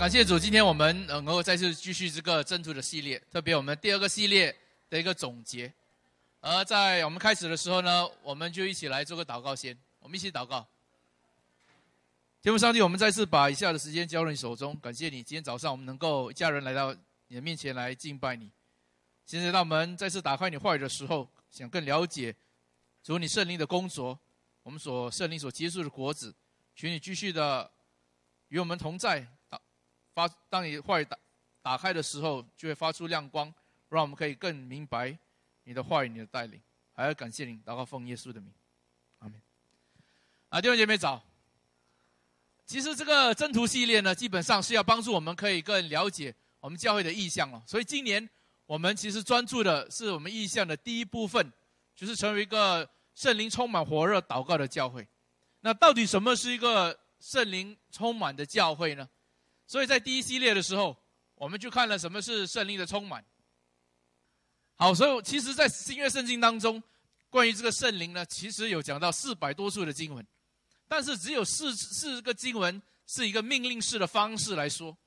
感谢主，今天我们能够再次继续这个征途的系列，特别我们第二个系列的一个总结。而在我们开始的时候呢，我们就一起来做个祷告先，我们一起祷告。天父上帝，我们再次把以下的时间交入你手中，感谢你今天早上我们能够一家人来到你的面前来敬拜你。现在，当我们再次打开你话语的时候，想更了解主你圣灵的工作，我们所圣灵所结束的果子，求你继续的与我们同在。发当你话语打打开的时候，就会发出亮光，让我们可以更明白你的话语、你的带领。还要感谢你，祷告奉耶稣的名，阿门。啊，弟兄姐妹早。其实这个征途系列呢，基本上是要帮助我们可以更了解我们教会的意向了。所以今年我们其实专注的是我们意向的第一部分，就是成为一个圣灵充满火热祷告的教会。那到底什么是一个圣灵充满的教会呢？所以在第一系列的时候，我们就看了什么是圣灵的充满。好，所以其实，在新约圣经当中，关于这个圣灵呢，其实有讲到四百多处的经文。但是只有四四个经文是一个命令式的方式来说，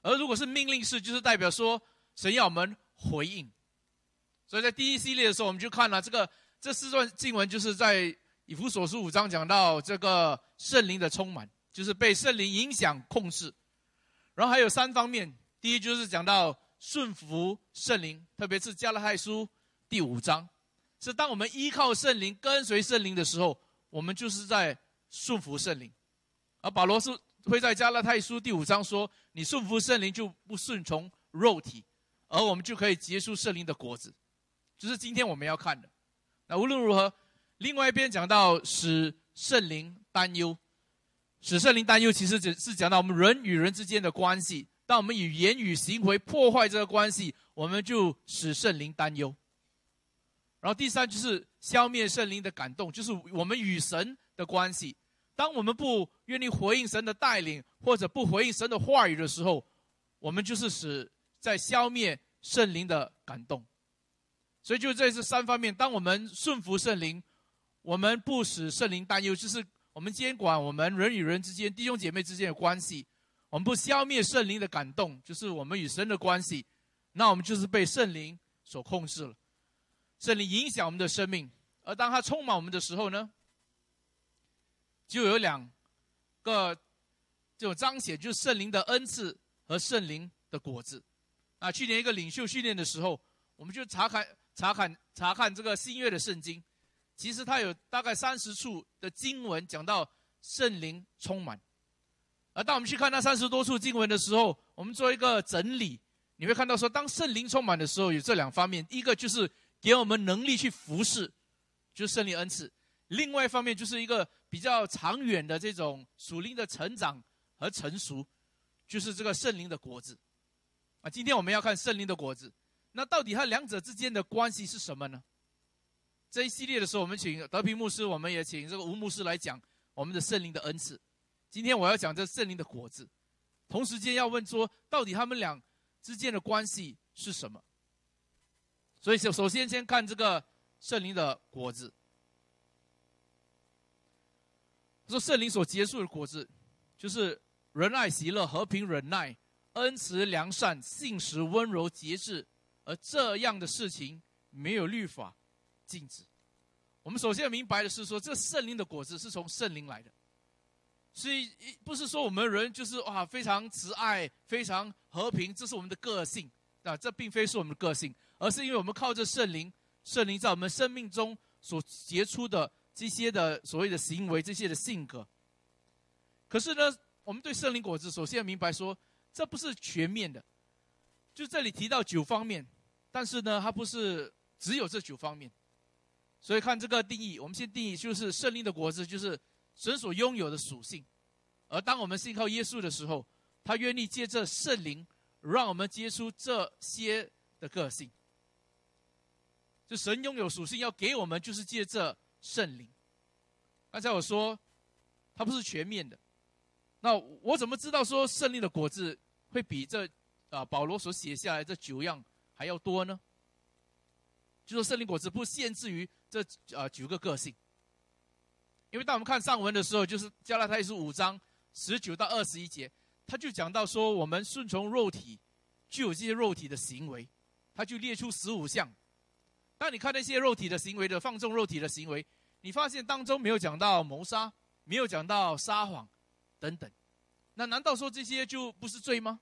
而如果是命令式，就是代表说神要我们回应。所以在第一系列的时候，我们就看了这个这四段经文，就是在以弗所书五章讲到这个圣灵的充满，就是被圣灵影响控制。然后还有三方面，第一就是讲到顺服圣灵，特别是加拉太书第五章，是当我们依靠圣灵、跟随圣灵的时候，我们就是在。顺服圣灵，而保罗是会在加拉太书第五章说：“你顺服圣灵就不顺从肉体，而我们就可以结出圣灵的果子。”就是今天我们要看的。那无论如何，另外一边讲到使圣灵担忧，使圣灵担忧，其实只是讲到我们人与人之间的关系。当我们以言语行为破坏这个关系，我们就使圣灵担忧。然后第三就是消灭圣灵的感动，就是我们与神。的关系，当我们不愿意回应神的带领，或者不回应神的话语的时候，我们就是使在消灭圣灵的感动。所以就这是三方面：当我们顺服圣灵，我们不使圣灵担忧，就是我们监管我们人与人之间、弟兄姐妹之间的关系；我们不消灭圣灵的感动，就是我们与神的关系，那我们就是被圣灵所控制了。圣灵影响我们的生命，而当它充满我们的时候呢？就有两个这种彰显，就是圣灵的恩赐和圣灵的果子。啊，去年一个领袖训练的时候，我们就查看、查看、查看这个新约的圣经，其实它有大概三十处的经文讲到圣灵充满。而当我们去看那三十多处经文的时候，我们做一个整理，你会看到说，当圣灵充满的时候，有这两方面：一个就是给我们能力去服侍，就是圣灵恩赐；另外一方面就是一个。比较长远的这种属灵的成长和成熟，就是这个圣灵的果子啊。今天我们要看圣灵的果子，那到底它两者之间的关系是什么呢？这一系列的时候，我们请德平牧师，我们也请这个吴牧师来讲我们的圣灵的恩赐。今天我要讲这圣灵的果子，同时间要问说，到底他们俩之间的关系是什么？所以首首先先看这个圣灵的果子。说圣灵所结束的果子，就是仁爱、喜乐、和平、忍耐、恩慈、良善、信实、温柔、节制，而这样的事情没有律法禁止。我们首先要明白的是，说这圣灵的果子是从圣灵来的，所以不是说我们人就是哇非常慈爱、非常和平，这是我们的个性啊，这并非是我们的个性，而是因为我们靠着圣灵，圣灵在我们生命中所结出的。这些的所谓的行为，这些的性格，可是呢，我们对圣灵果子首先要明白说，这不是全面的。就这里提到九方面，但是呢，它不是只有这九方面。所以看这个定义，我们先定义就是圣灵的果子，就是神所拥有的属性。而当我们信靠耶稣的时候，他愿意借着圣灵，让我们接触这些的个性。就神拥有属性要给我们，就是借这。圣灵，刚才我说，它不是全面的。那我怎么知道说圣灵的果子会比这啊保罗所写下来这九样还要多呢？就说圣灵果子不限制于这呃九个个性，因为当我们看上文的时候，就是加拉太书五章十九到二十一节，他就讲到说，我们顺从肉体，具有这些肉体的行为，他就列出十五项。当你看那些肉体的行为的放纵肉体的行为，你发现当中没有讲到谋杀，没有讲到撒谎，等等。那难道说这些就不是罪吗？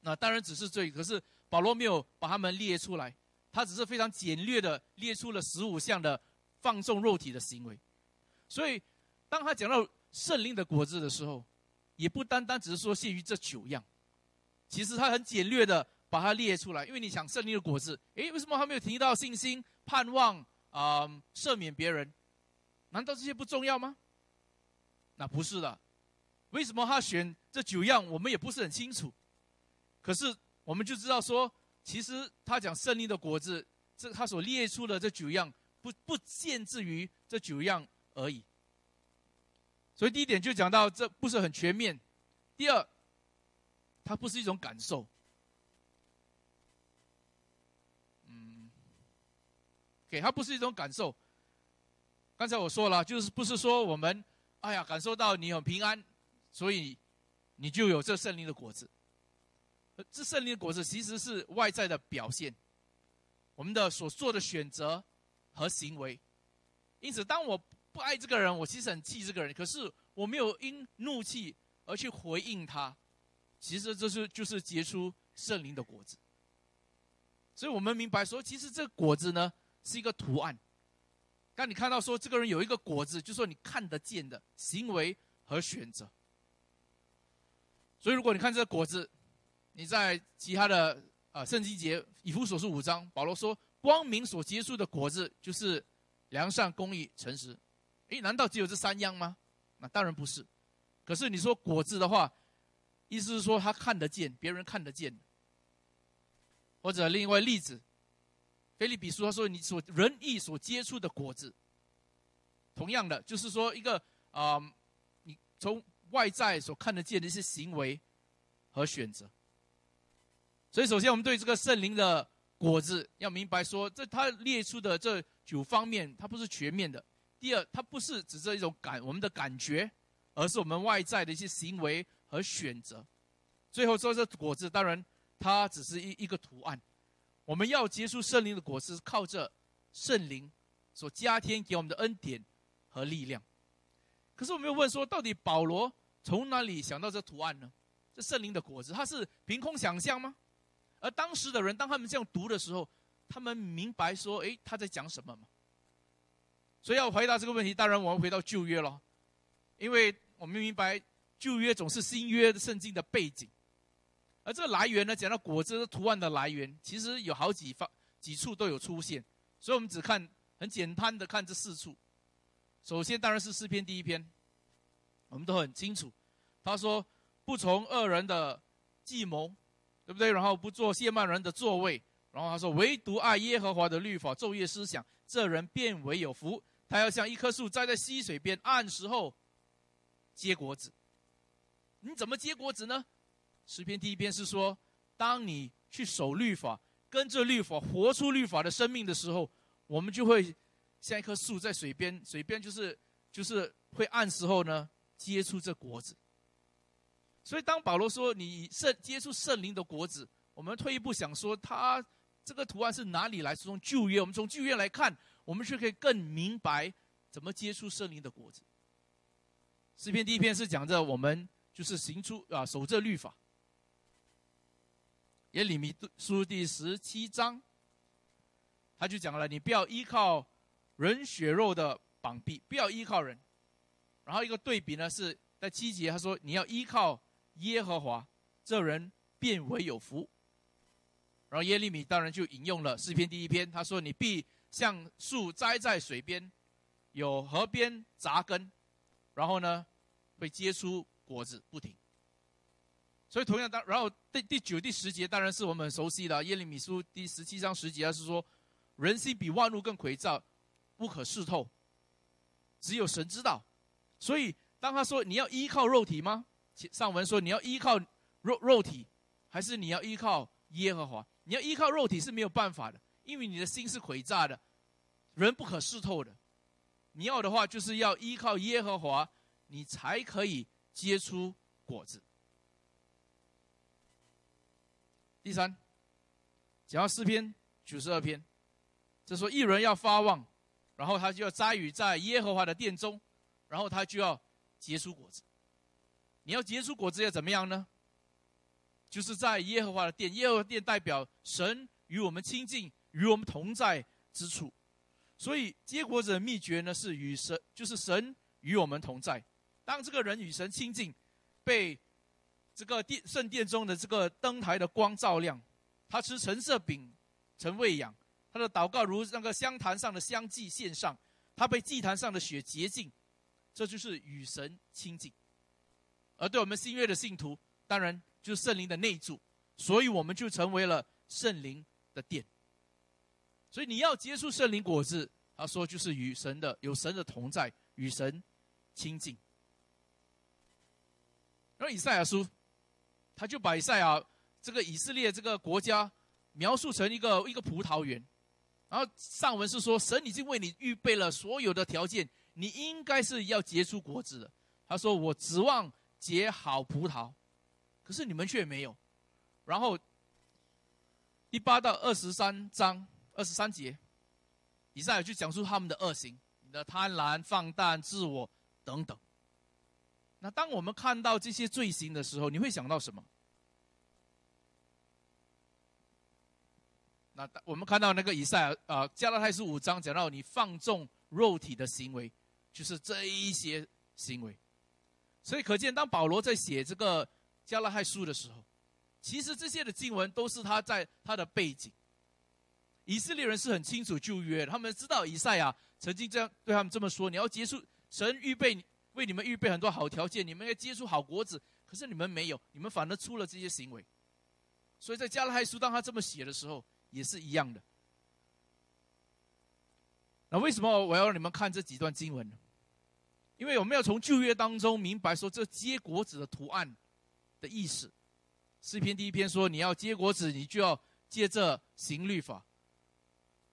那当然只是罪，可是保罗没有把他们列出来，他只是非常简略的列出了十五项的放纵肉体的行为。所以，当他讲到圣灵的果子的时候，也不单单只是说限于这九样，其实他很简略的把它列出来。因为你想圣灵的果子，诶，为什么他没有提到信心、盼望啊、赦免别人？难道这些不重要吗？那不是的。为什么他选这九样，我们也不是很清楚。可是我们就知道说，其实他讲胜利的果子，这他所列出的这九样，不不限制于这九样而已。所以第一点就讲到这不是很全面。第二，它不是一种感受。嗯，给它不是一种感受。刚才我说了，就是不是说我们哎呀感受到你很平安，所以你就有这胜利的果子。这圣灵的果子其实是外在的表现，我们的所做的选择和行为。因此，当我不爱这个人，我其实很气这个人，可是我没有因怒气而去回应他，其实这是就是结出圣灵的果子。所以我们明白说，其实这个果子呢是一个图案。当你看到说这个人有一个果子，就说你看得见的行为和选择。所以如果你看这个果子，你在其他的啊圣经节以弗所书五章，保罗说光明所结出的果子就是良善、公义、诚实。诶，难道只有这三样吗？那当然不是。可是你说果子的话，意思是说他看得见，别人看得见。或者另外例子，菲利比书他说你所仁义所接触的果子，同样的就是说一个啊，你从外在所看得见的一些行为和选择。所以首先我们对这个圣灵的果子要明白说，这他列出的这九方面，它不是全面的。第二，它不是指这一种感，我们的感觉，而是我们外在的一些行为和选择。最后说这果子，当然它只是一一个图案。我们要结出圣灵的果子，靠着圣灵所加添给我们的恩典和力量。可是我们又问说，到底保罗从哪里想到这图案呢？这圣灵的果子，他是凭空想象吗？而当时的人，当他们这样读的时候，他们明白说，诶，他在讲什么吗？所以要回答这个问题，当然我们回到旧约了，因为我们明白旧约总是新约的圣经的背景，而这个来源呢，讲到果子图案的来源，其实有好几方几处都有出现，所以我们只看很简单的看这四处。首先当然是诗篇第一篇，我们都很清楚，他说不从恶人的计谋，对不对？然后不做亵慢人的座位，然后他说唯独爱耶和华的律法，昼夜思想，这人变为有福。他要像一棵树栽在溪水边，按时候结果子。你怎么结果子呢？诗篇第一篇是说，当你去守律法，跟着律法，活出律法的生命的时候，我们就会像一棵树在水边，水边就是就是会按时候呢结出这果子。所以当保罗说你圣接触圣灵的果子，我们退一步想说，他这个图案是哪里来？是从旧约，我们从旧约来看。我们是可以更明白怎么接触圣灵的果子。诗篇第一篇是讲着我们就是行出啊守这律法。耶利米书第十七章，他就讲了：你不要依靠人血肉的绑臂，不要依靠人。然后一个对比呢，是在七节他说你要依靠耶和华，这人变为有福。然后耶利米当然就引用了诗篇第一篇，他说你必。像树栽在水边，有河边扎根，然后呢，会结出果子不停。所以同样当，然后第第九、第十节当然是我们很熟悉的耶利米书第十七章十节，是说人心比万物更诡诈，不可视透，只有神知道。所以当他说你要依靠肉体吗？上文说你要依靠肉肉体，还是你要依靠耶和华？你要依靠肉体是没有办法的，因为你的心是诡诈的，人不可视透的。你要的话，就是要依靠耶和华，你才可以结出果子。第三，讲到诗篇九十二篇，就说一人要发旺，然后他就要栽于在耶和华的殿中，然后他就要结出果子。你要结出果子要怎么样呢？就是在耶和华的殿，耶和华殿代表神与我们亲近、与我们同在之处。所以结果子的秘诀呢，是与神，就是神与我们同在。当这个人与神亲近，被这个殿圣殿中的这个灯台的光照亮，他吃橙色饼，成喂养；他的祷告如那个香坛上的香祭献上，他被祭坛上的血洁净，这就是与神亲近。而对我们新约的信徒，当然就是圣灵的内住，所以我们就成为了圣灵的殿。所以你要结出圣灵果子，他说就是与神的有神的同在，与神亲近。然后以赛亚书，他就把以赛亚这个以色列这个国家描述成一个一个葡萄园，然后上文是说神已经为你预备了所有的条件，你应该是要结出果子的。他说我指望结好葡萄，可是你们却没有。然后第八到二十三章二十三节，以赛亚就讲述他们的恶行，你的贪婪、放荡、自我等等。那当我们看到这些罪行的时候，你会想到什么？那我们看到那个以赛啊，加拉太书五章讲到你放纵肉体的行为，就是这一些行为。所以可见，当保罗在写这个加拉太书的时候，其实这些的经文都是他在他的背景。以色列人是很清楚旧约，他们知道以赛亚曾经这样对他们这么说：你要结束神预备。为你们预备很多好条件，你们要接触好果子，可是你们没有，你们反而出了这些行为。所以在加拉太书，当他这么写的时候，也是一样的。那为什么我要让你们看这几段经文呢？因为我们要从旧约当中明白说，这结果子的图案的意思。诗篇第一篇说，你要结果子，你就要借着行律法，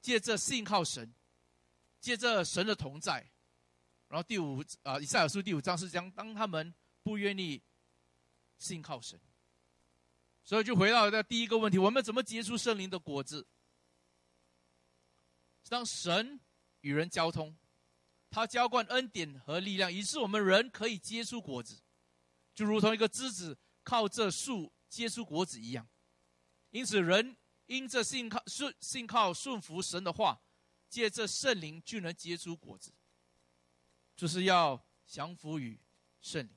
借着信靠神，借着神的同在。然后第五啊，以赛亚书第五章是讲，当他们不愿意信靠神，所以就回到那第一个问题：我们怎么结出圣灵的果子？当神与人交通，他浇灌恩典和力量，以致我们人可以结出果子，就如同一个枝子靠这树结出果子一样。因此，人因着信靠顺信靠顺服神的话，借着圣灵就能结出果子。就是要降服于圣灵，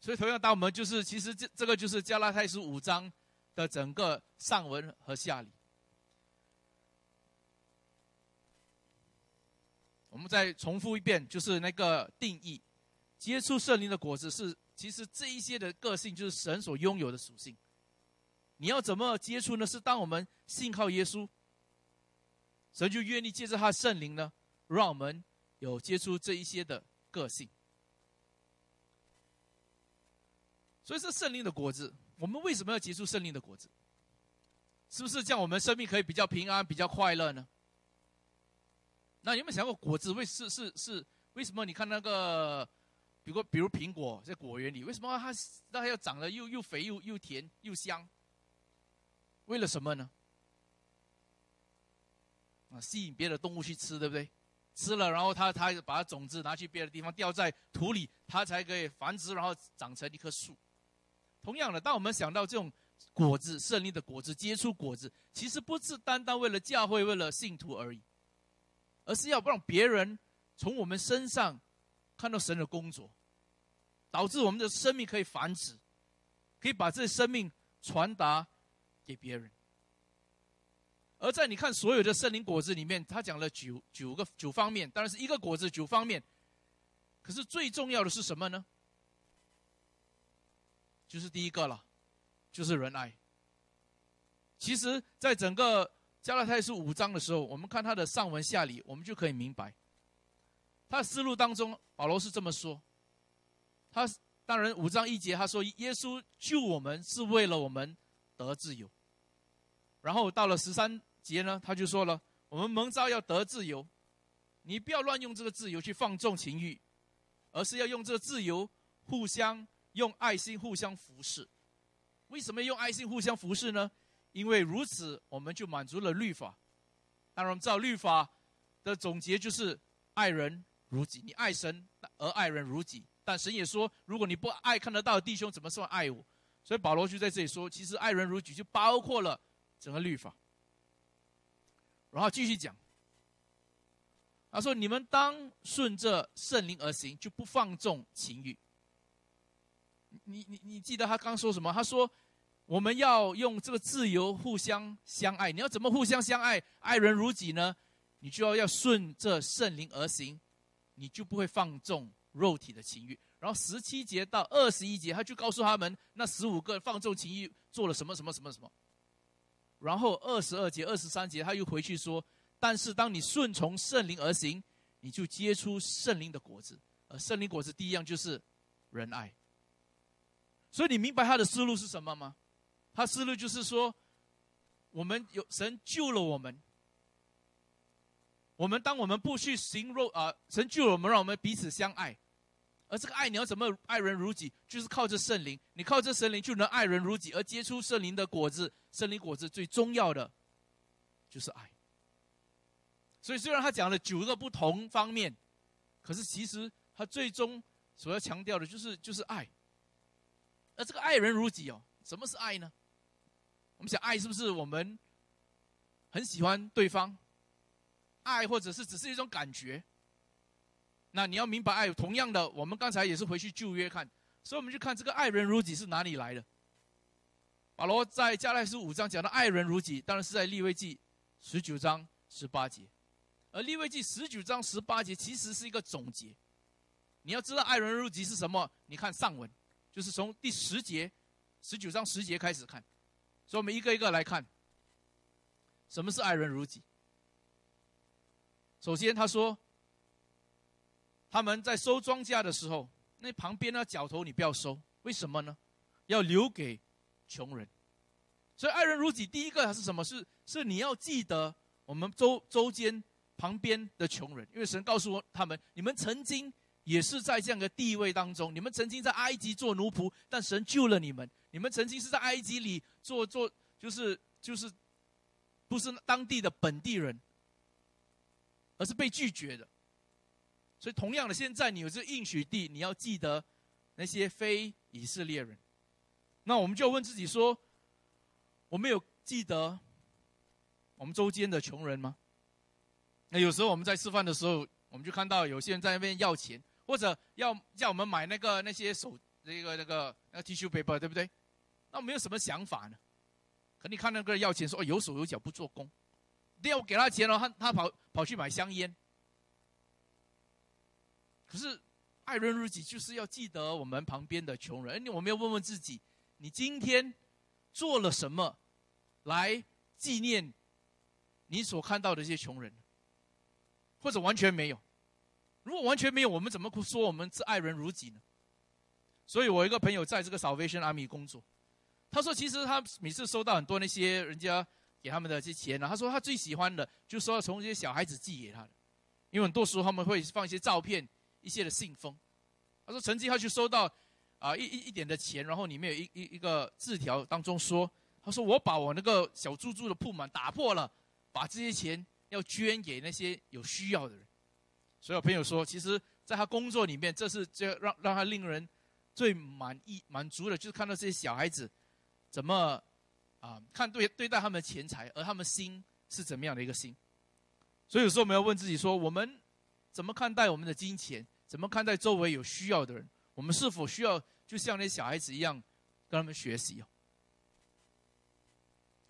所以同样，当我们就是其实这这个就是加拉太书五章的整个上文和下理。我们再重复一遍，就是那个定义：接触圣灵的果子是，其实这一些的个性就是神所拥有的属性。你要怎么接触呢？是当我们信靠耶稣，神就愿意借着他圣灵呢，让我们。有接触这一些的个性，所以是圣灵的果子。我们为什么要接触圣灵的果子？是不是这样，我们生命可以比较平安、比较快乐呢？那有没有想过，果子为是是是为什么？你看那个，比如比如苹果在果园里，为什么它它要长得又又肥又又甜又香？为了什么呢？啊，吸引别的动物去吃，对不对？吃了，然后它它把种子拿去别的地方，掉在土里，它才可以繁殖，然后长成一棵树。同样的，当我们想到这种果子，胜利的果子，结出果子，其实不是单单为了教会、为了信徒而已，而是要让别人从我们身上看到神的工作，导致我们的生命可以繁殖，可以把这生命传达给别人。而在你看所有的圣灵果子里面，他讲了九九个九方面，当然是一个果子九方面。可是最重要的是什么呢？就是第一个了，就是仁爱。其实，在整个加拉太书五章的时候，我们看他的上文下理，我们就可以明白，他的思路当中，保罗是这么说。他当然五章一节他说，耶稣救我们是为了我们得自由。然后到了十三。节呢，他就说了：“我们蒙召要得自由，你不要乱用这个自由去放纵情欲，而是要用这个自由互相用爱心互相服侍。为什么用爱心互相服侍呢？因为如此，我们就满足了律法。当然，我们知道律法的总结就是爱人如己。你爱神而爱人如己。但神也说，如果你不爱看得到弟兄，怎么算爱我？所以保罗就在这里说，其实爱人如己就包括了整个律法。然后继续讲，他说：“你们当顺着圣灵而行，就不放纵情欲。”你你你记得他刚说什么？他说：“我们要用这个自由互相相爱。你要怎么互相相爱？爱人如己呢？你就要要顺着圣灵而行，你就不会放纵肉体的情欲。”然后十七节到二十一节，他就告诉他们那十五个放纵情欲做了什么什么什么什么。然后二十二节、二十三节，他又回去说：“但是当你顺从圣灵而行，你就结出圣灵的果子。而圣灵果子第一样就是仁爱。所以你明白他的思路是什么吗？他思路就是说，我们有神救了我们。我们当我们不去行肉啊，神救了我们，让我们彼此相爱。而这个爱你要怎么爱人如己？就是靠着圣灵，你靠着圣灵就能爱人如己，而结出圣灵的果子。圣灵果子最重要的就是爱。所以虽然他讲了九个不同方面，可是其实他最终所要强调的就是就是爱。而这个爱人如己哦，什么是爱呢？我们想爱是不是我们很喜欢对方？爱或者是只是一种感觉？那你要明白爱，同样的，我们刚才也是回去旧约看，所以我们就看这个爱人如己是哪里来的。保罗在加拉书五章讲的爱人如己，当然是在利未记十九章十八节，而利未记十九章十八节其实是一个总结。你要知道爱人如己是什么，你看上文，就是从第十节，十九章十节开始看，所以我们一个一个来看，什么是爱人如己。首先他说。他们在收庄稼的时候，那旁边那角头你不要收，为什么呢？要留给穷人。所以爱人如己，第一个还是什么？是是你要记得我们周周间旁边的穷人，因为神告诉我他们，你们曾经也是在这样的地位当中，你们曾经在埃及做奴仆，但神救了你们。你们曾经是在埃及里做做，就是就是不是当地的本地人，而是被拒绝的。所以，同样的，现在你有这应许地，你要记得那些非以色列人。那我们就问自己说：我们有记得我们周间的穷人吗？那有时候我们在吃饭的时候，我们就看到有些人在那边要钱，或者要叫我们买那个那些手那个那个那个 tissue paper，对不对？那我们有什么想法呢？可你看那个人要钱，说哦有手有脚不做工，第二我给他钱了，他他跑跑去买香烟。可是，爱人如己，就是要记得我们旁边的穷人。我们要问问自己：你今天做了什么来纪念你所看到的这些穷人？或者完全没有？如果完全没有，我们怎么说我们是爱人如己呢？所以我一个朋友在这个 Salvation Army 工作，他说，其实他每次收到很多那些人家给他们的这些钱呢，他说他最喜欢的，就是说从这些小孩子寄给他的，因为很多时候他们会放一些照片。一些的信封，他说曾经他去收到啊一一一点的钱，然后里面有一一一个字条当中说，他说我把我那个小猪猪的铺满打破了，把这些钱要捐给那些有需要的人。所以朋友说，其实在他工作里面，这是这让让他令人最满意满足的，就是看到这些小孩子怎么啊看对对待他们的钱财，而他们心是怎么样的一个心。所以有时候我们要问自己说，我们怎么看待我们的金钱？怎么看待周围有需要的人？我们是否需要就像那小孩子一样，跟他们学习？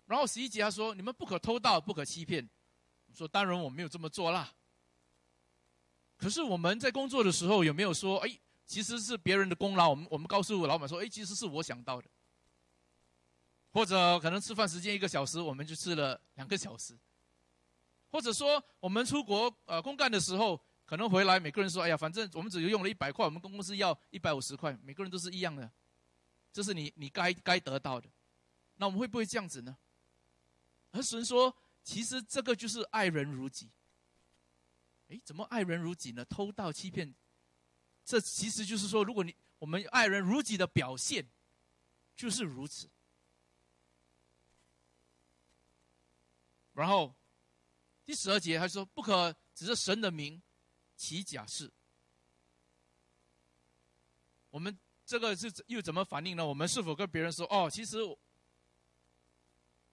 然后十一节他说：“你们不可偷盗，不可欺骗。”我说：“当然我没有这么做啦。”可是我们在工作的时候有没有说：“哎，其实是别人的功劳？”我们我们告诉老板说：“哎，其实是我想到的。”或者可能吃饭时间一个小时，我们就吃了两个小时。或者说我们出国呃公干的时候。可能回来，每个人说：“哎呀，反正我们只用了一百块，我们公司要一百五十块，每个人都是一样的，这是你你该该得到的。”那我们会不会这样子呢？而神说：“其实这个就是爱人如己。”哎，怎么爱人如己呢？偷盗欺骗，这其实就是说，如果你我们爱人如己的表现，就是如此。然后第十二节他说：“不可只是神的名起假誓。”我们这个是又怎么反应呢？我们是否跟别人说：“哦，其实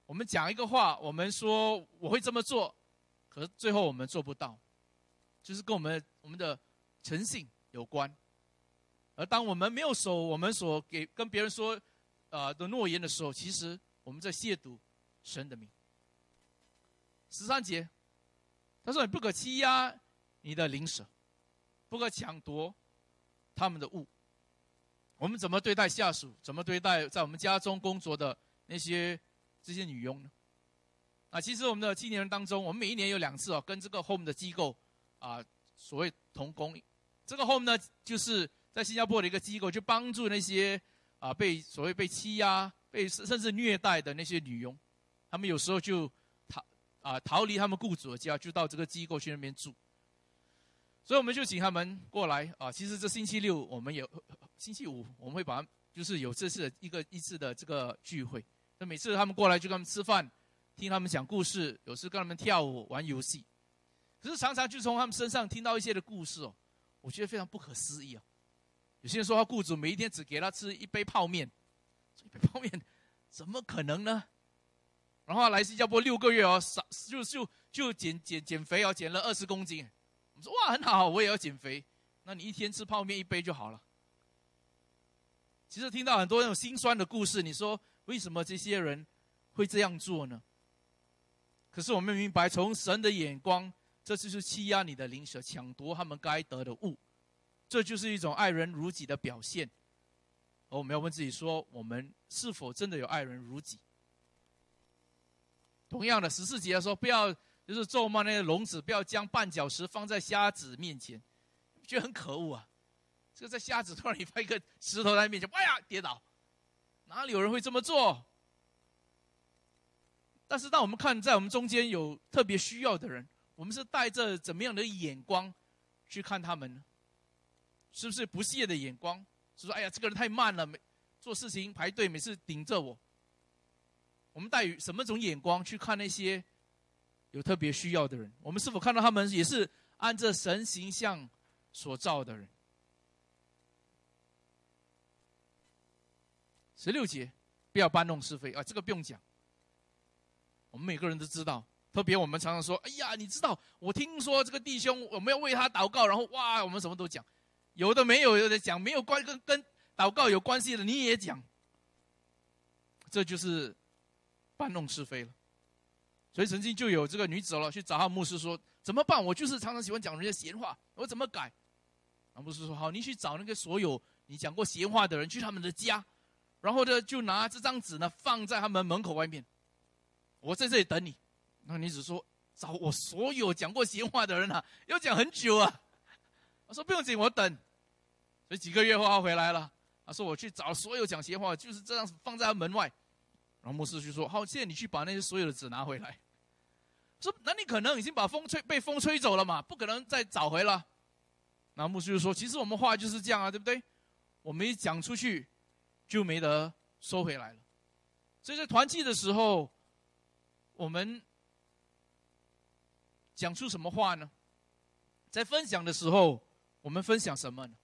我们讲一个话，我们说我会这么做，可是最后我们做不到。”就是跟我们我们的诚信有关。而当我们没有守我们所给跟别人说呃的诺言的时候，其实我们在亵渎神的名。”十三节，他说：“你不可欺压你的邻舍，不可抢夺他们的物。”我们怎么对待下属？怎么对待在我们家中工作的那些这些女佣呢？啊，其实我们的青年人当中，我们每一年有两次哦，跟这个 home 的机构啊，所谓同工。这个 home 呢，就是在新加坡的一个机构，就帮助那些啊被所谓被欺压、被甚至虐待的那些女佣，他们有时候就逃。啊，逃离他们雇主的家，就到这个机构去那边住。所以我们就请他们过来啊。其实这星期六我们有，星期五我们会把就是有这次的一个一次的这个聚会。那每次他们过来就跟他们吃饭，听他们讲故事，有时跟他们跳舞、玩游戏。可是常常就从他们身上听到一些的故事哦，我觉得非常不可思议啊。有些人说他雇主每一天只给他吃一杯泡面，一杯泡面怎么可能呢？然后来新加坡六个月哦，少就就就减减减肥哦，减了二十公斤。我说哇，很好，我也要减肥。那你一天吃泡面一杯就好了。其实听到很多那种心酸的故事，你说为什么这些人会这样做呢？可是我们明白，从神的眼光，这就是欺压你的灵舍，抢夺他们该得的物，这就是一种爱人如己的表现。而我们要问自己说，我们是否真的有爱人如己？同样的十四节说，不要就是咒骂那些聋子，不要将绊脚石放在瞎子面前，觉得很可恶啊！这个在瞎子突然你放一个石头在面前，哎呀跌倒，哪里有人会这么做？但是当我们看在我们中间有特别需要的人，我们是带着怎么样的眼光去看他们呢？是不是不屑的眼光？是说哎呀这个人太慢了，每做事情排队每次顶着我。我们带什么种眼光去看那些有特别需要的人？我们是否看到他们也是按着神形象所造的人？十六节，不要搬弄是非啊！这个不用讲，我们每个人都知道。特别我们常常说：“哎呀，你知道，我听说这个弟兄，我们要为他祷告。”然后哇，我们什么都讲，有的没有，有的讲没有关跟跟祷告有关系的，你也讲。这就是。搬弄是非了，所以曾经就有这个女子了，去找他牧师说怎么办？我就是常常喜欢讲人家闲话，我怎么改？啊，牧师说好，你去找那个所有你讲过闲话的人，去他们的家，然后呢就拿这张纸呢放在他们门口外面，我在这里等你。那女子说找我所有讲过闲话的人啊，要讲很久啊。我说不用紧，我等。所以几个月后他回来了，他说我去找所有讲闲话，就是这样放在他门外。然后牧师就说：“好，现在你去把那些所有的纸拿回来。”说：“那你可能已经把风吹被风吹走了嘛，不可能再找回了。”然后牧师就说：“其实我们话就是这样啊，对不对？我们一讲出去，就没得收回来了。所以在团契的时候，我们讲出什么话呢？在分享的时候，我们分享什么呢？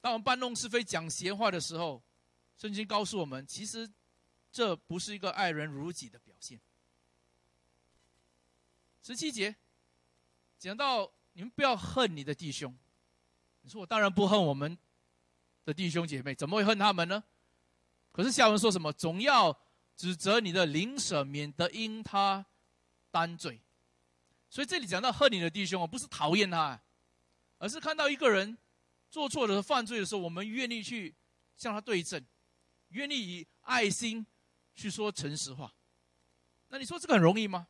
当我们搬弄是非、讲闲话的时候。”圣经告诉我们，其实这不是一个爱人如己的表现。十七节讲到，你们不要恨你的弟兄。你说我当然不恨我们的弟兄姐妹，怎么会恨他们呢？可是下文说什么？总要指责你的邻舍，免得因他担罪。所以这里讲到恨你的弟兄哦，不是讨厌他，而是看到一个人做错了犯罪的时候，我们愿意去向他对证。愿意以爱心去说诚实话，那你说这个很容易吗？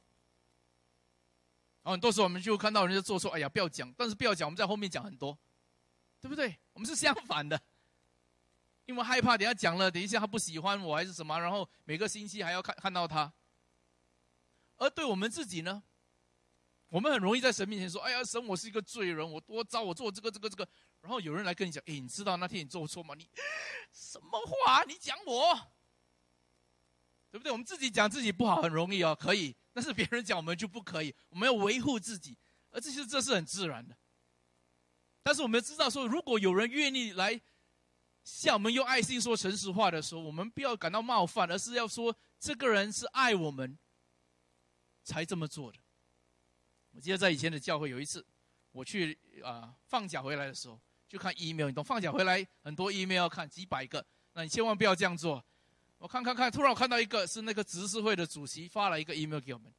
然后很多时候我们就看到人家做错，哎呀，不要讲，但是不要讲，我们在后面讲很多，对不对？我们是相反的，因为害怕等下讲了，等一下他不喜欢我还是什么，然后每个星期还要看看到他。而对我们自己呢，我们很容易在神面前说：“哎呀，神，我是一个罪人，我多糟，我做这个这个这个。”然后有人来跟你讲，哎，你知道那天你做错吗？你什么话？你讲我，对不对？我们自己讲自己不好很容易哦，可以，但是别人讲我们就不可以。我们要维护自己，而这些这是很自然的。但是我们知道说，如果有人愿意来向我们用爱心说诚实话的时候，我们不要感到冒犯，而是要说这个人是爱我们才这么做的。我记得在以前的教会有一次，我去啊放假回来的时候，就看 email，你懂？放假回来很多 email 要看几百个，那你千万不要这样做。我看看看，突然我看到一个是那个执事会的主席发了一个 email 给我们，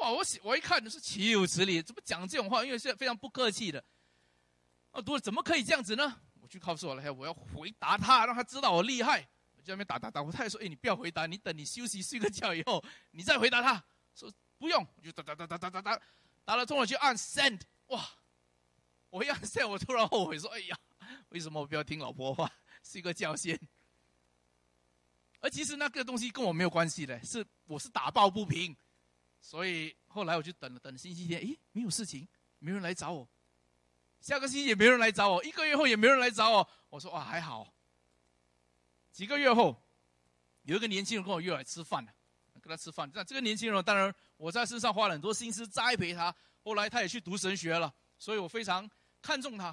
哇！我我一看是岂有此理，怎么讲这种话？因为是非常不客气的。啊，读怎么可以这样子呢？我去告诉我了，我要回答他，让他知道我厉害。我在那边打打打，我太太说：“哎，你不要回答，你等你休息睡个觉以后，你再回答他。”说不用，就打打打打打打打，打了通了就按 send。哇！我一按 send，我突然后悔说：“哎呀，为什么我不要听老婆话，睡个觉先？”而其实那个东西跟我没有关系的，是我是打抱不平，所以后来我就等了等星期天，诶，没有事情，没人来找我。下个星期也没人来找我，一个月后也没人来找我。我说哇还好。几个月后，有一个年轻人跟我约来吃饭跟他吃饭。那这个年轻人当然我在身上花了很多心思栽培他，后来他也去读神学了，所以我非常看重他。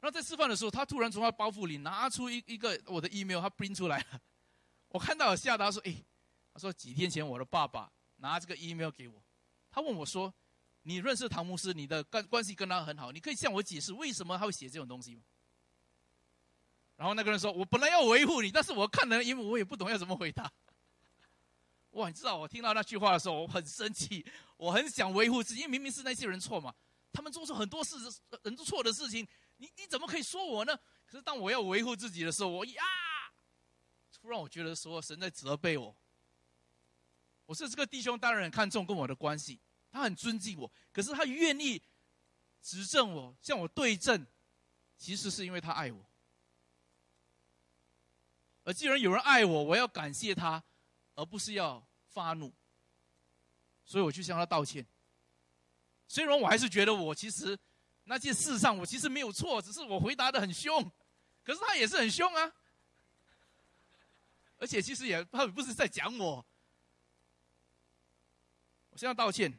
然后在吃饭的时候，他突然从他包袱里拿出一一个我的 email，他 print 出来了。我看到吓到说：“哎，他说几天前我的爸爸拿这个 email 给我，他问我说。”你认识唐牧师，你的关关系跟他很好，你可以向我解释为什么他会写这种东西吗？然后那个人说：“我本来要维护你，但是我看了，因为我也不懂要怎么回答。”哇，你知道我听到那句话的时候，我很生气，我很想维护自己，因为明明是那些人错嘛，他们做出很多事人做错的事情，你你怎么可以说我呢？可是当我要维护自己的时候，我呀，突然我觉得说神在责备我。我是这个弟兄，当然很看重跟我的关系。他很尊敬我，可是他愿意指正我，向我对证，其实是因为他爱我。而既然有人爱我，我要感谢他，而不是要发怒。所以我去向他道歉。虽然我还是觉得我其实那件事上我其实没有错，只是我回答的很凶，可是他也是很凶啊。而且其实也他不是在讲我，我向他道歉。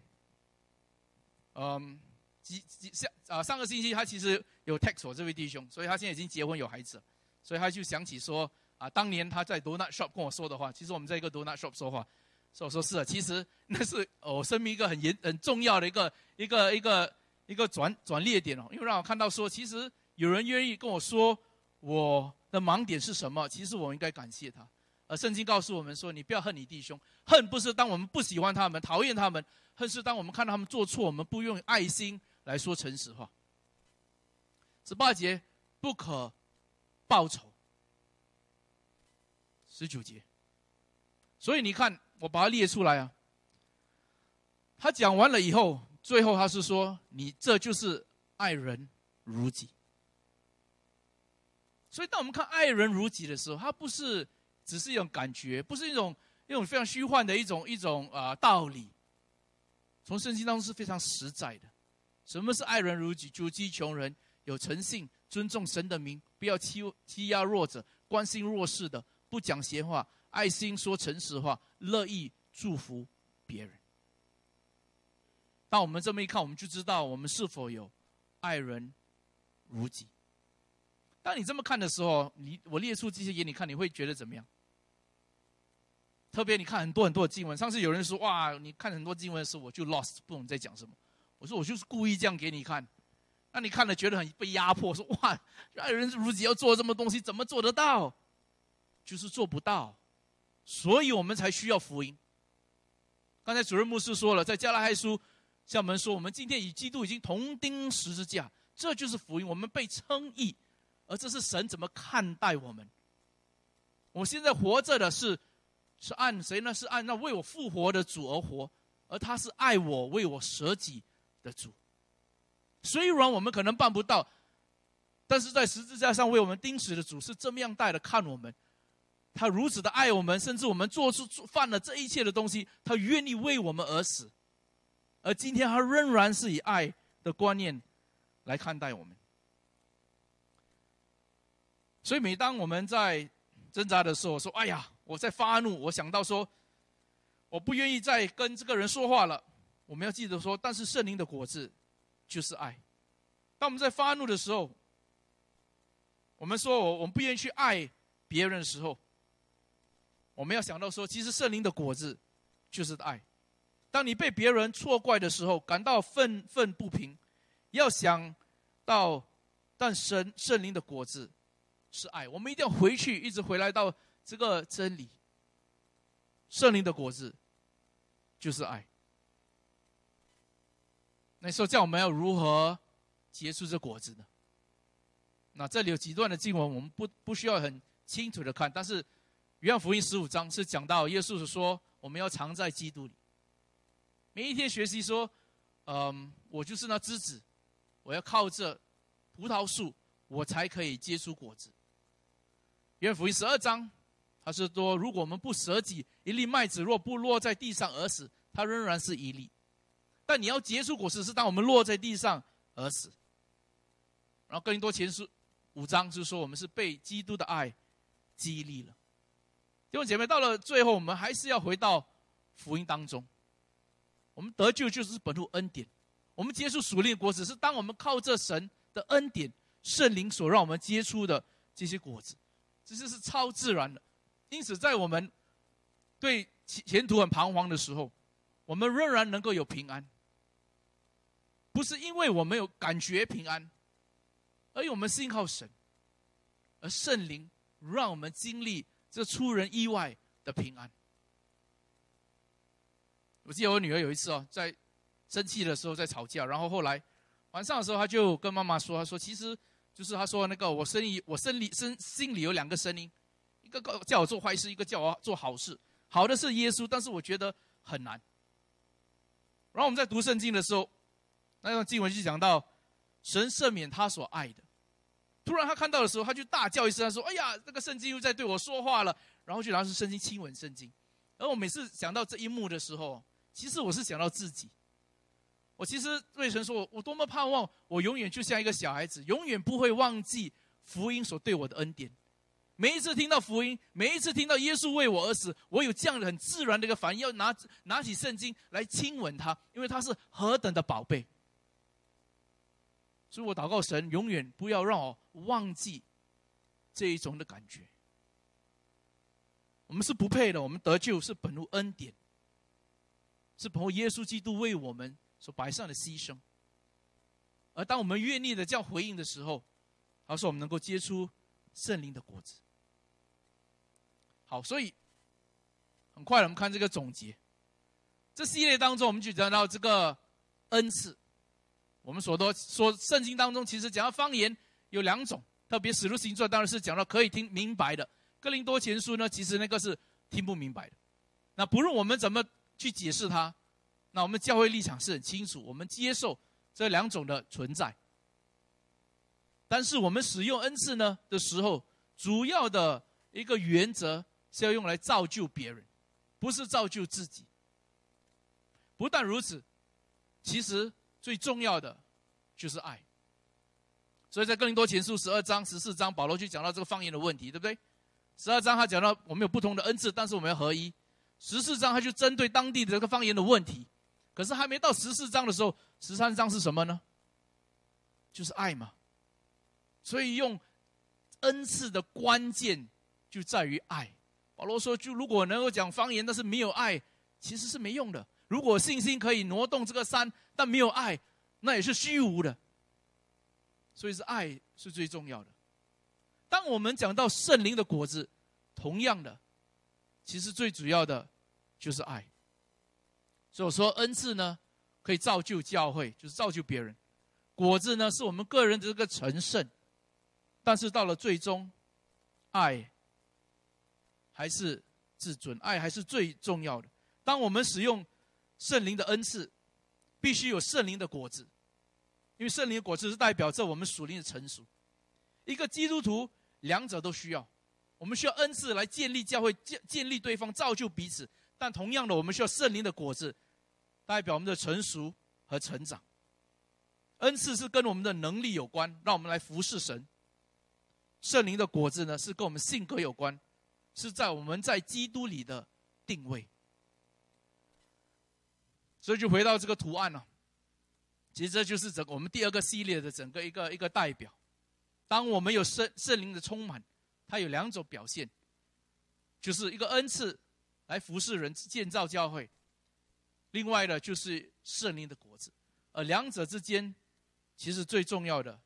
嗯，几几上啊上个星期他其实有 text 我这位弟兄，所以他现在已经结婚有孩子，所以他就想起说啊，当年他在 donut shop 跟我说的话，其实我们在一个 donut shop 说话，所以我说是啊，其实那是我生命一个很严很重要的一个一个一个一个转转捩点哦，因为让我看到说，其实有人愿意跟我说我的盲点是什么，其实我应该感谢他。而圣经告诉我们说，你不要恨你弟兄，恨不是当我们不喜欢他们、讨厌他们。恨是当我们看到他们做错，我们不用爱心来说诚实话。十八节不可报仇。十九节，所以你看，我把它列出来啊。他讲完了以后，最后他是说：“你这就是爱人如己。”所以，当我们看爱人如己的时候，他不是只是一种感觉，不是一种一种非常虚幻的一种一种啊道理。从圣经当中是非常实在的，什么是爱人如己？救济穷人，有诚信，尊重神的名，不要欺欺压弱者，关心弱势的，不讲闲话，爱心说诚实话，乐意祝福别人。当我们这么一看，我们就知道我们是否有爱人如己。当你这么看的时候，你我列出这些给你看，你会觉得怎么样？特别你看很多很多的经文，上次有人说哇，你看很多经文的时候我就 lost，不懂在讲什么。我说我就是故意这样给你看，那你看了觉得很被压迫，说哇，爱人如己要做这么东西，怎么做得到？就是做不到，所以我们才需要福音。刚才主任牧师说了，在加拉太书向我们说，我们今天与基督已经同钉十字架，这就是福音，我们被称义，而这是神怎么看待我们？我现在活着的是。是按谁呢？是按那为我复活的主而活，而他是爱我、为我舍己的主。虽然我们可能办不到，但是在十字架上为我们钉死的主是这么样待的看我们，他如此的爱我们，甚至我们做出犯了这一切的东西，他愿意为我们而死。而今天他仍然是以爱的观念来看待我们。所以每当我们在挣扎的时候，说：“哎呀。”我在发怒，我想到说，我不愿意再跟这个人说话了。我们要记得说，但是圣灵的果子就是爱。当我们在发怒的时候，我们说我我们不愿意去爱别人的时候，我们要想到说，其实圣灵的果子就是爱。当你被别人错怪的时候，感到愤愤不平，要想到，但神圣灵的果子是爱。我们一定要回去，一直回来到。这个真理，圣灵的果子就是爱。那说叫我们要如何结出这果子呢？那这里有几段的经文，我们不不需要很清楚的看，但是约翰福音十五章是讲到耶稣是说我们要藏在基督里，每一天学习说，嗯，我就是那枝子，我要靠着葡萄树，我才可以结出果子。约翰福音十二章。他是说，如果我们不舍己，一粒麦子若不落在地上而死，它仍然是一粒；但你要结出果实，是当我们落在地上而死。然后更多前书五章就是说，我们是被基督的爱激励了。弟兄姐妹，到了最后，我们还是要回到福音当中。我们得救就是本乎恩典，我们接触属灵的果子，是当我们靠这神的恩典、圣灵所让我们接触的这些果子，这些是超自然的。因此，在我们对前途很彷徨的时候，我们仍然能够有平安。不是因为我们有感觉平安，而因为我们信靠神，而圣灵让我们经历这出人意外的平安。我记得我女儿有一次哦，在生气的时候在吵架，然后后来晚上的时候，她就跟妈妈说：“她说其实就是她说那个我心里我心里心心里有两个声音。”一个叫我做坏事，一个叫我做好事。好的是耶稣，但是我觉得很难。然后我们在读圣经的时候，那段经文就讲到神赦免他所爱的。突然他看到的时候，他就大叫一声，他说：“哎呀，那个圣经又在对我说话了。”然后就拿出圣经亲吻圣经。而我每次想到这一幕的时候，其实我是想到自己。我其实对神说：“我多么盼望我永远就像一个小孩子，永远不会忘记福音所对我的恩典。”每一次听到福音，每一次听到耶稣为我而死，我有这样的很自然的一个反应，要拿拿起圣经来亲吻他，因为他是何等的宝贝。所以我祷告神，永远不要让我忘记这一种的感觉。我们是不配的，我们得救是本乎恩典，是本乎耶稣基督为我们所摆上的牺牲。而当我们愿意的这样回应的时候，他说我们能够结出圣灵的果子。好，所以很快我们看这个总结。这系列当中，我们就讲到这个恩赐。我们所多说圣经当中，其实讲到方言有两种，特别使徒行传当然是讲到可以听明白的。哥林多前书呢，其实那个是听不明白的。那不论我们怎么去解释它，那我们教会立场是很清楚，我们接受这两种的存在。但是我们使用恩赐呢的时候，主要的一个原则。是要用来造就别人，不是造就自己。不但如此，其实最重要的就是爱。所以在哥林多前书十二章、十四章，保罗就讲到这个方言的问题，对不对？十二章他讲到我们有不同的恩赐，但是我们要合一。十四章他就针对当地的这个方言的问题。可是还没到十四章的时候，十三章是什么呢？就是爱嘛。所以用恩赐的关键就在于爱。保罗说：“就如果能够讲方言，但是没有爱，其实是没用的。如果信心可以挪动这个山，但没有爱，那也是虚无的。所以是爱是最重要的。当我们讲到圣灵的果子，同样的，其实最主要的就是爱。所以我说恩赐呢，可以造就教会，就是造就别人；果子呢，是我们个人的这个成圣。但是到了最终，爱。”还是自尊，爱还是最重要的。当我们使用圣灵的恩赐，必须有圣灵的果子，因为圣灵的果子是代表着我们属灵的成熟。一个基督徒，两者都需要。我们需要恩赐来建立教会，建建立对方，造就彼此。但同样的，我们需要圣灵的果子，代表我们的成熟和成长。恩赐是跟我们的能力有关，让我们来服侍神。圣灵的果子呢，是跟我们性格有关。是在我们在基督里的定位。所以就回到这个图案了。其实这就是整我们第二个系列的整个一个一个代表。当我们有圣圣灵的充满，它有两种表现，就是一个恩赐来服侍人、建造教会；另外的就是圣灵的果子。而两者之间，其实最重要的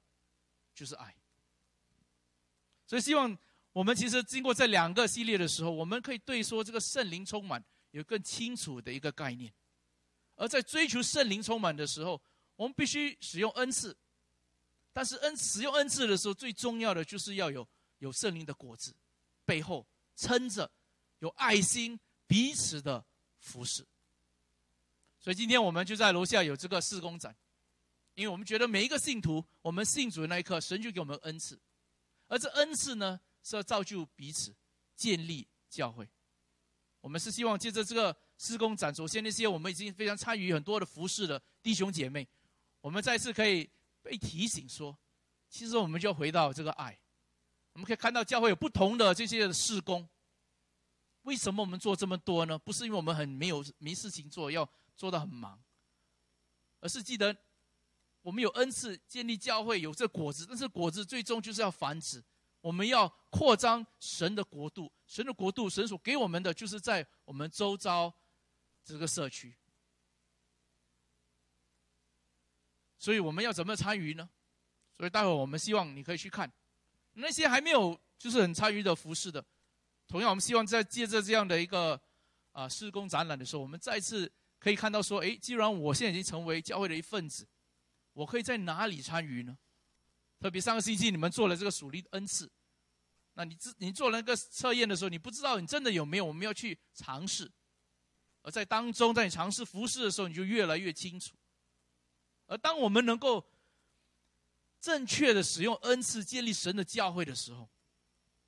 就是爱。所以希望我们其实经过这两个系列的时候，我们可以对说这个圣灵充满有更清楚的一个概念。而在追求圣灵充满的时候，我们必须使用恩赐。但是恩使用恩赐的时候，最重要的就是要有有圣灵的果子，背后撑着有爱心彼此的服侍。所以今天我们就在楼下有这个四工展，因为我们觉得每一个信徒，我们信主的那一刻，神就给我们恩赐，而这恩赐呢是要造就彼此，建立教会。我们是希望借着这个施工展，首先那些我们已经非常参与很多的服饰的弟兄姐妹，我们再次可以被提醒说，其实我们就要回到这个爱。我们可以看到教会有不同的这些的施工，为什么我们做这么多呢？不是因为我们很没有没事情做，要。做的很忙，而是记得我们有恩赐建立教会有这果子，但是果子最终就是要繁殖，我们要扩张神的国度，神的国度，神所给我们的就是在我们周遭这个社区，所以我们要怎么参与呢？所以待会我们希望你可以去看那些还没有就是很参与的服饰的，同样我们希望在借着这样的一个啊施工展览的时候，我们再次。可以看到说，哎，既然我现在已经成为教会的一份子，我可以在哪里参与呢？特别上个星期你们做了这个属灵恩赐，那你自你做那个测验的时候，你不知道你真的有没有，我们要去尝试。而在当中，在你尝试服侍的时候，你就越来越清楚。而当我们能够正确的使用恩赐建立神的教会的时候，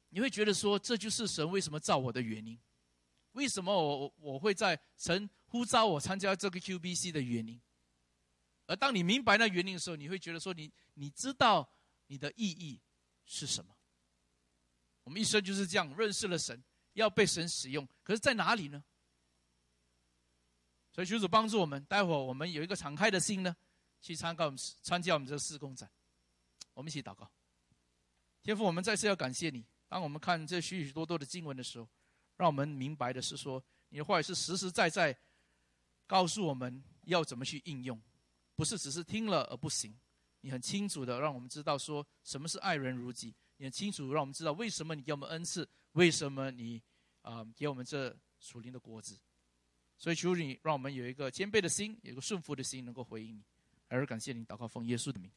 你会觉得说，这就是神为什么造我的原因。为什么我我会在神呼召我参加这个 QBC 的原因？而当你明白那原因的时候，你会觉得说你你知道你的意义是什么？我们一生就是这样认识了神，要被神使用，可是在哪里呢？所以求主帮助我们，待会儿我们有一个敞开的心呢，去参加我们参加我们这个施工展。我们一起祷告，天父，我们再次要感谢你。当我们看这许许多多的经文的时候。让我们明白的是说，你的话语是实实在在告诉我们要怎么去应用，不是只是听了而不行。你很清楚的让我们知道说什么是爱人如己，你很清楚让我们知道为什么你给我们恩赐，为什么你啊给我们这属灵的果子，所以求你让我们有一个谦卑的心，有一个顺服的心，能够回应你，还是感谢你，祷告奉耶稣的名，